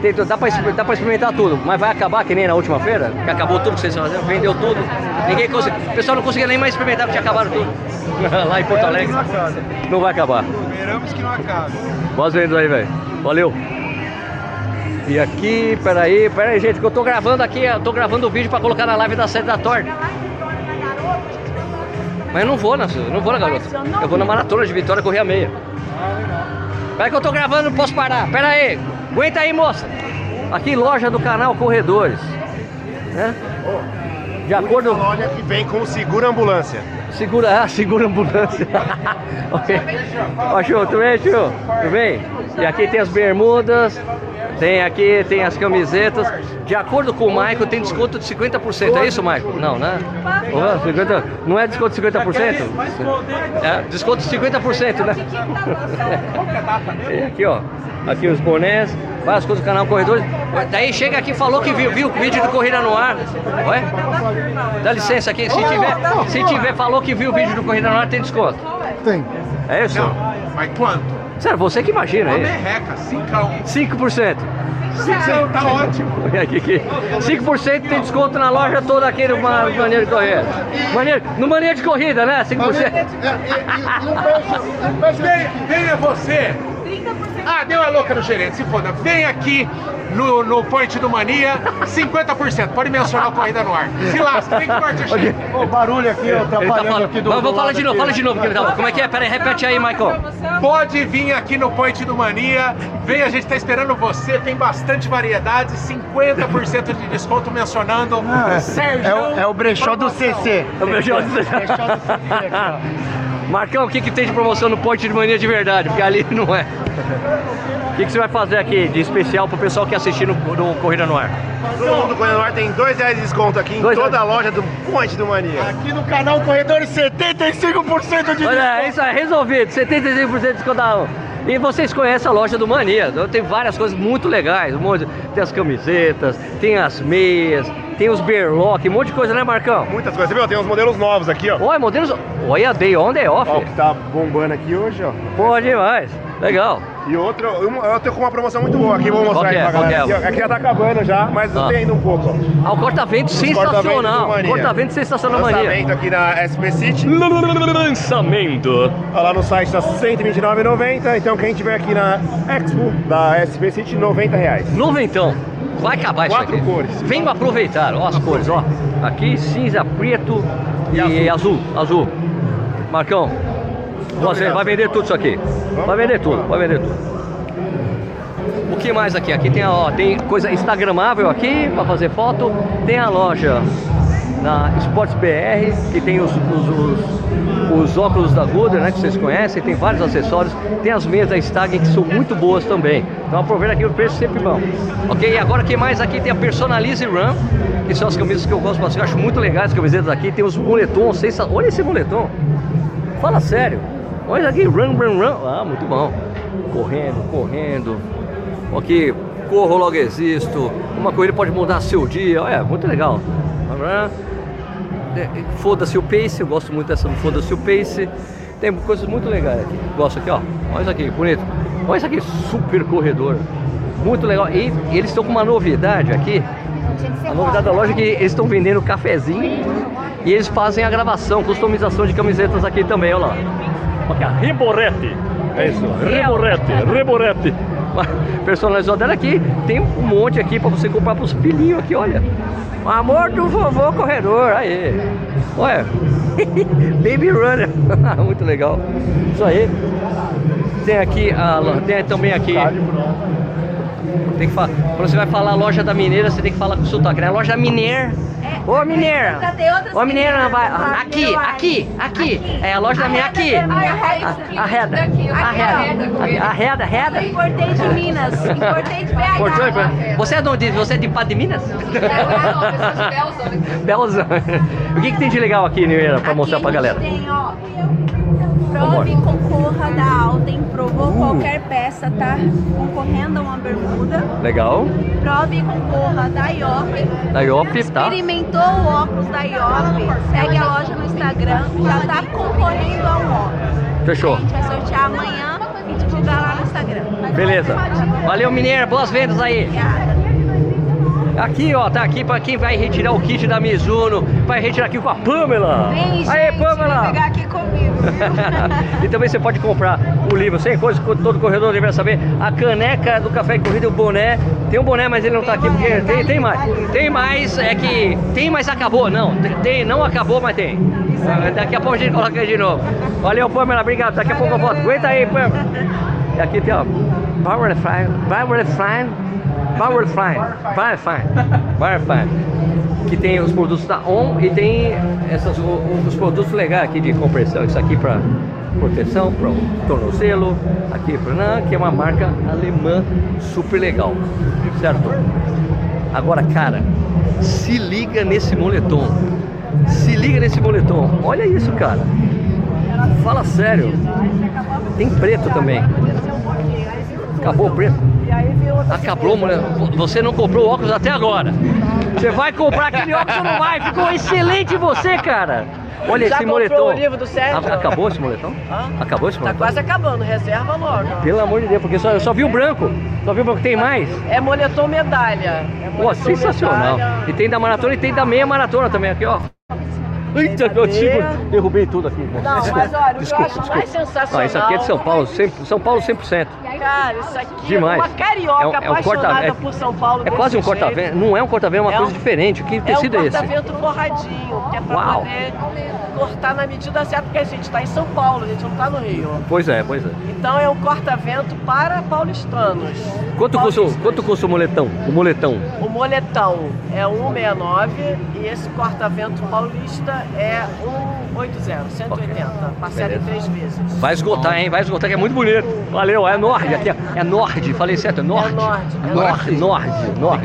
Tem, dá, pra, dá pra experimentar tudo, mas vai acabar que nem na última feira, que acabou tudo que vocês faziam, vendeu tudo. Ninguém conseguiu. O pessoal não conseguia nem mais experimentar porque acabado tudo. Lá em Porto Alegre. Não vai acabar. Esperamos que não acabe. Boas vendas aí, velho. Valeu. E aqui, peraí, peraí, gente, que eu tô gravando aqui, eu tô gravando o vídeo pra colocar na live da sede da torta. Mas eu não vou, na, eu não vou na garota. Eu vou na maratona de Vitória correr a meia. Peraí que eu tô gravando, não posso parar. Pera aí. Aguenta aí, moça. Aqui, loja do canal Corredores. Né? De acordo. Olha que vem com segura ambulância. Segura, ah, segura ambulância. ok. Ó, tudo bem, tio? Tudo bem? E aqui tem as bermudas, tem aqui, tem as camisetas. De acordo com o Michael, tem desconto de 50%. É isso, Michael? Não, né? Ó, 50, não é desconto de 50%? É, desconto de 50%, né? E aqui, ó. Aqui os bonés, várias coisas do canal Corredores. Daí chega aqui e falou que viu, viu o vídeo do Corrida no Ar. Ué? Dá licença aqui, se tiver, se tiver, falou que viu o vídeo do Corrida no Ar, tem desconto. Tem. É isso? Mas quanto? Sério, você que imagina Uma aí. merreca, cincão. 5%. Cincão, tá ótimo. Olha aqui, aqui. 5% tem desconto na loja toda aqui no Ma- Maneiro de Corrida. Maneiro, no Maneiro de Corrida, né? 5%. Vem, venha você. Ah, deu a louca no gerente, se foda. Vem aqui no, no Point do Mania, 50%. Pode mencionar a corrida no ar. Se lasca, vem que corte a cheque. O barulho aqui, ó, Ele tá atrapalhando falando. aqui do vou falar de novo, fala de novo. que ele tá- Como é que é? Pera aí, repete aí, Michael. Pode vir aqui no Point do Mania. Vem, a gente tá esperando você. Tem bastante variedade. 50% de desconto mencionando Sérgio. É o, é o brechó do CC. É o brechó do CC. Brechó do CC aqui, ó. Marcão, o que, que tem de promoção no Ponte de Mania de verdade? Porque ali não é. O que, que você vai fazer aqui de especial pro pessoal que assistir no, no Corrida no Ar? Todo mundo Corrida no Ar tem dois reais de desconto aqui em Dois toda reais. a loja do Ponte do Mania. Aqui no canal Corredores 75% de Olha, isso é resolvido, 75% de desconto. E vocês conhecem a loja do Mania, tem várias coisas muito legais, um monte, tem as camisetas, tem as meias, tem os berlock, um monte de coisa, né Marcão? Muitas coisas. Você viu? Tem uns modelos novos aqui, ó. Olha, modelos, olha, day on, day off. Ó, o que tá bombando aqui hoje, ó. Pô, demais, legal. E outro, um- eu tô com uma promoção muito boa aqui, vou mostrar aqui é? pra galera. Qual que é? Aqui, ó. Aqui já tá acabando já, mas Ah. tem ainda um pouco, ó. Ah, o corta-vento sensacional, corta-vento sensacional Mania. Lançamento aqui na SP City. Lançamento. Tá lá no site tá R$ 129,90. Então quem tiver aqui na Expo da SP City, 90 reais. Noventão. Vai acabar isso Quatro aqui. cores. Vem aproveitar, ó as cores, ó. Aqui cinza, preto e, azul. azul. Marcão, você vai vender tudo isso aqui. Vai vender tudo, vai vender tudo. O que mais aqui? Aqui tem, ó, tem coisa instagramável aqui para fazer foto. Tem a loja na Sports BR, que tem os, os, os- os óculos da Gooder, né, que vocês conhecem, tem vários acessórios. Tem as meias da Stag que são muito boas também. Então aproveita aqui o preço sempre bom. Ok, e agora quem mais aqui tem a Personalize Run, que são as camisas que eu gosto bastante, eu acho muito legais as camisetas aqui. Tem os moletons, sensa- olha esse moletom. Fala sério. Olha aqui, run, run, run. Ah, muito bom. correndo, correndo. Aqui, corro logo existo. Uma corrida pode mudar seu dia. É, muito legal. É, Foda-se o pace, eu gosto muito dessa do Foda-se o pace. Tem coisas muito legais aqui. Gosto aqui, ó. Olha isso aqui, bonito. Olha isso aqui, super corredor. Muito legal. E eles estão com uma novidade aqui. A novidade da loja é que eles estão vendendo cafezinho e eles fazem a gravação, customização de camisetas aqui também, olha lá. Aqui, a Riborete. É isso, Riborete, Riborete. Personalizou dela aqui, tem um monte aqui para você comprar pros filhinhos aqui, olha. O amor do vovô corredor, aí. Olha, Baby Runner, muito legal. Isso aí. Tem aqui, a, tem também aqui. Tem que falar, quando você vai falar loja da mineira, você tem que falar com sotaque, né? Loja mineira. Ô mineira! Ô mineira, vai. Aqui, aqui, aqui. É a loja da mineira aqui. Arreda. Arreda. Arreda, arreda. Importei de Minas. Importei de BH. Você é de onde? Você é de Pá de Minas? Belzão. O que, que tem de legal aqui, Mineira, pra mostrar pra galera? Tem, ó. Prove e concorra da Alden, provou qualquer peça, tá concorrendo a uma bermuda. Legal. Prove e concorra da IOP. Da IOP, tá? Experimentou o óculos da IOP. Segue a loja no Instagram, já tá concorrendo a um óculos. Fechou. A gente vai sortear amanhã e divulgar lá no Instagram. Beleza. Valeu, Mineira. Boas vendas aí. Aqui, ó, tá aqui pra quem vai retirar o kit da Mizuno. Vai retirar aqui com a Pamela. Vem, Aê, gente, Pamela. vem pegar aqui comigo. e também você pode comprar o livro, sem coisa que todo corredor deveria saber. A caneca do Café e Corrida, o boné. Tem um boné, mas ele não tá aqui porque tem, tem mais. Tem mais, é que tem, mas acabou. Não, tem, não acabou, mas tem. Daqui a pouco a gente coloca de novo. Valeu, Pamela, obrigado. Daqui a pouco eu volto. Aguenta aí, Pamela. E aqui tem, ó, Power Fine, Power Fine, Power Fine, Power Fine, Power Fine. Que tem os produtos da ON e tem essas, os produtos legais aqui de compressão. Isso aqui para proteção, para o tornozelo, aqui para que é uma marca alemã super legal, certo? Agora, cara, se liga nesse moletom. Se liga nesse moletom. Olha isso, cara. Fala sério. Tem preto também. Acabou o preto? Acabou, mulher. Você não comprou o óculos até agora. Você vai comprar aquele óculos ou não vai? Ficou excelente você, cara. Olha Já esse moletom. o livro do Sérgio? Acabou esse moletom? Acabou esse Tá moletom? quase acabando, reserva logo. Pelo amor de Deus, porque só, eu só vi o branco. Só vi o branco. Tem mais? É moletom medalha. É Pô, moletom sensacional. medalha. E tem da maratona e tem da meia maratona também aqui, ó. Eita, eu tipo, derrubei tudo aqui. Não, mas olha, o que eu Desculpa, acho desculpa. mais sensacional. Ah, isso aqui é de São Paulo, 100, São Paulo 100%. Cara, isso aqui Demais. é uma carioca É um- é um corta- é- por São Paulo. É quase um corta-vento. Não é um corta-vento, é uma É coisa um- diferente. Que É um tecido é esse? corta-vento forradinho, que é pra Uau. poder cortar na medida certa, porque a gente tá em São Paulo, a gente não tá no Rio. Pois é, pois é. Então é um corta-vento para paulistanos. Quanto custa, o- quanto custa o moletão? O moletão? O moletão é 169 e esse corta-vento paulista é 180, 180. Parcela em três vezes. Vai esgotar, hein? Vai esgotar, que é muito bonito. Valeu, é Nord. Ó. é Nord. Falei certo, é Nord. É Nord, é Nord, Nord, Nord.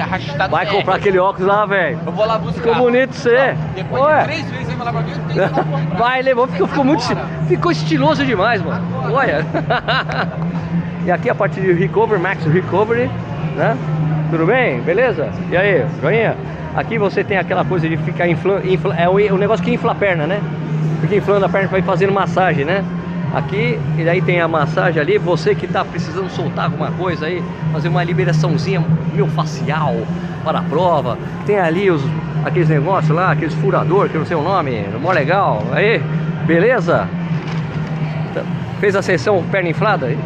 Vai comprar aquele óculos lá, velho. Eu vou lá buscar. Ficou bonito você. Depois Ué. de três vezes aí falar pra mim, eu tenho lá. Vai, levou, ficou, ficou muito. Ficou estiloso demais, mano. Olha. e aqui a parte de Recovery, Max Recovery, né? Tudo bem? Beleza? E aí, joinha? Aqui você tem aquela coisa de ficar inflando. é o, o negócio que infla a perna, né? Fica inflando a perna pra ir fazendo massagem, né? Aqui, e daí tem a massagem ali, você que tá precisando soltar alguma coisa aí, fazer uma liberaçãozinha meu facial para a prova. Tem ali os, aqueles negócios lá, aqueles furador, que eu não sei o nome, mó legal. Aí, beleza? Tá. Fez a sessão perna inflada aí?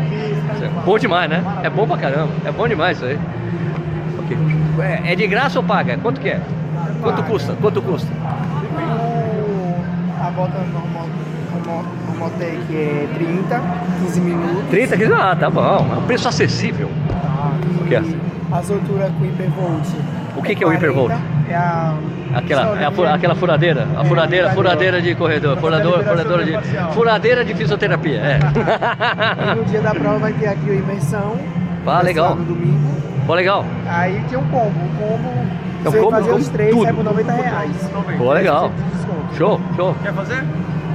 Bom demais, né? É bom pra caramba, é bom demais isso aí. Ok. É, é de graça ou paga? Quanto que é? Quanto custa? Quanto custa? A volta normal, take é 30, 15 minutos. 30 quilos? Ah, tá bom. É um preço acessível. O que é? A soltura com hipervolt. O que que é o hipervolt? É a... Aquela, é a fu- aquela furadeira, a furadeira, furadeira de corredor, furador, furadora de, furadeira de fisioterapia, é. E no dia da prova vai ter aqui a imersão. Ah, legal. No domingo. Pô, legal. Aí tem um combo. O combo, É um você combo fazer com os três, tudo. sai por 90 reais. Pô, legal. Show, show. Quer fazer?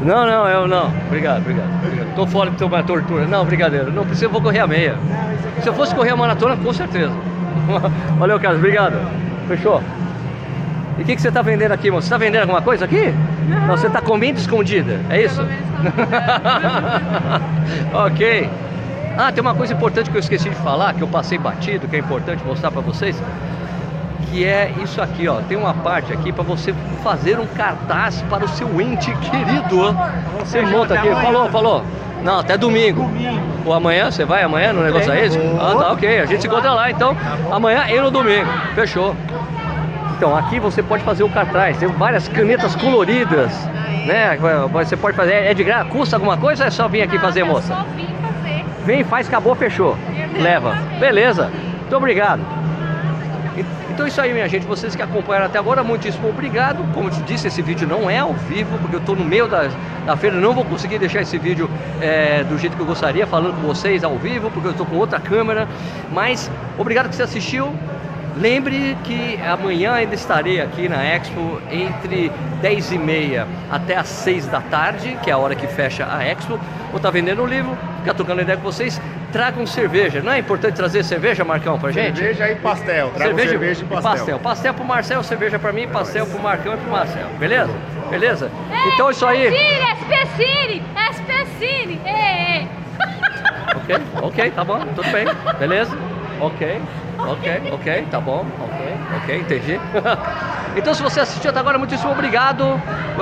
Não, não, eu não. Obrigado, obrigado. obrigado. Tô fora de tomar tortura. Não, brincadeira. Não precisa, vou correr a meia. Se eu fosse correr a maratona, com certeza. Valeu, Carlos. Obrigado. Fechou? E o que, que você tá vendendo aqui, moço? Você tá vendendo alguma coisa aqui? Não, você tá comendo escondida. É isso? ok. Ah, tem uma coisa importante que eu esqueci de falar, que eu passei batido, que é importante mostrar para vocês, que é isso aqui, ó. Tem uma parte aqui para você fazer um cartaz para o seu ente querido. Você monta aqui. Falou, falou. Não, até domingo. Ou amanhã, você vai amanhã no negócio aí? Ah, tá, ok. A gente se encontra lá, então. Amanhã e no domingo. Fechou. Então, aqui você pode fazer o cartaz. Tem várias canetas coloridas, né? Você pode fazer. É de graça? Custa alguma coisa ou é só vir aqui fazer, moça? Só vim fazer. Vem, faz, acabou, fechou. Leva. Beleza. Muito obrigado. Então é isso aí, minha gente. Vocês que acompanharam até agora, muitíssimo obrigado. Como eu te disse, esse vídeo não é ao vivo, porque eu estou no meio da, da feira. Não vou conseguir deixar esse vídeo é, do jeito que eu gostaria, falando com vocês ao vivo, porque eu estou com outra câmera. Mas obrigado que você assistiu. Lembre que amanhã ainda estarei aqui na Expo entre 10 e meia até as 6 da tarde, que é a hora que fecha a Expo. Vou estar vendendo o livro, ficar trocando ideia com vocês. Tragam cerveja. Não é importante trazer cerveja, Marcão, pra gente? Cerveja e pastel. Trago cerveja, e pastel. pastel. Pastel pro Marcel, cerveja pra mim, pastel pro Marcão e pro Marcel. Beleza? Beleza? Então é isso aí. Cine, SP Cine, SP Cine. Ei, ei. Ok, ok, tá bom, tudo bem. Beleza? Ok, ok, ok, tá bom, ok, ok, entendi. Então se você assistiu até agora, muitíssimo obrigado.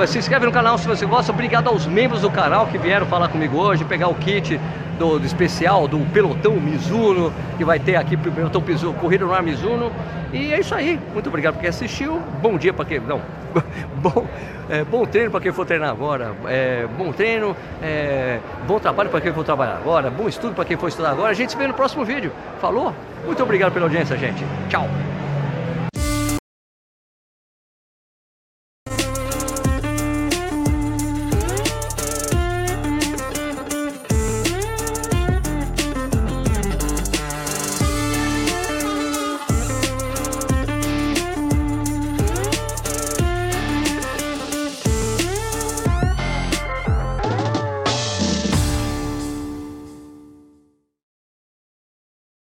Se inscreve no canal se você gosta. Obrigado aos membros do canal que vieram falar comigo hoje, pegar o kit do, do especial do pelotão Mizuno, que vai ter aqui pro pelotão Mizuno, Corrida no Ar Mizuno. E é isso aí. Muito obrigado por quem assistiu. Bom dia para quem. Não. Bom, é, bom treino para quem for treinar agora. É, bom treino. é, bom trabalho para quem for trabalhar agora. Bom estudo para quem for estudar agora. A gente se vê no próximo vídeo. Falou? Muito obrigado pela audiência, gente. Tchau.